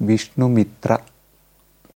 Vishnumitra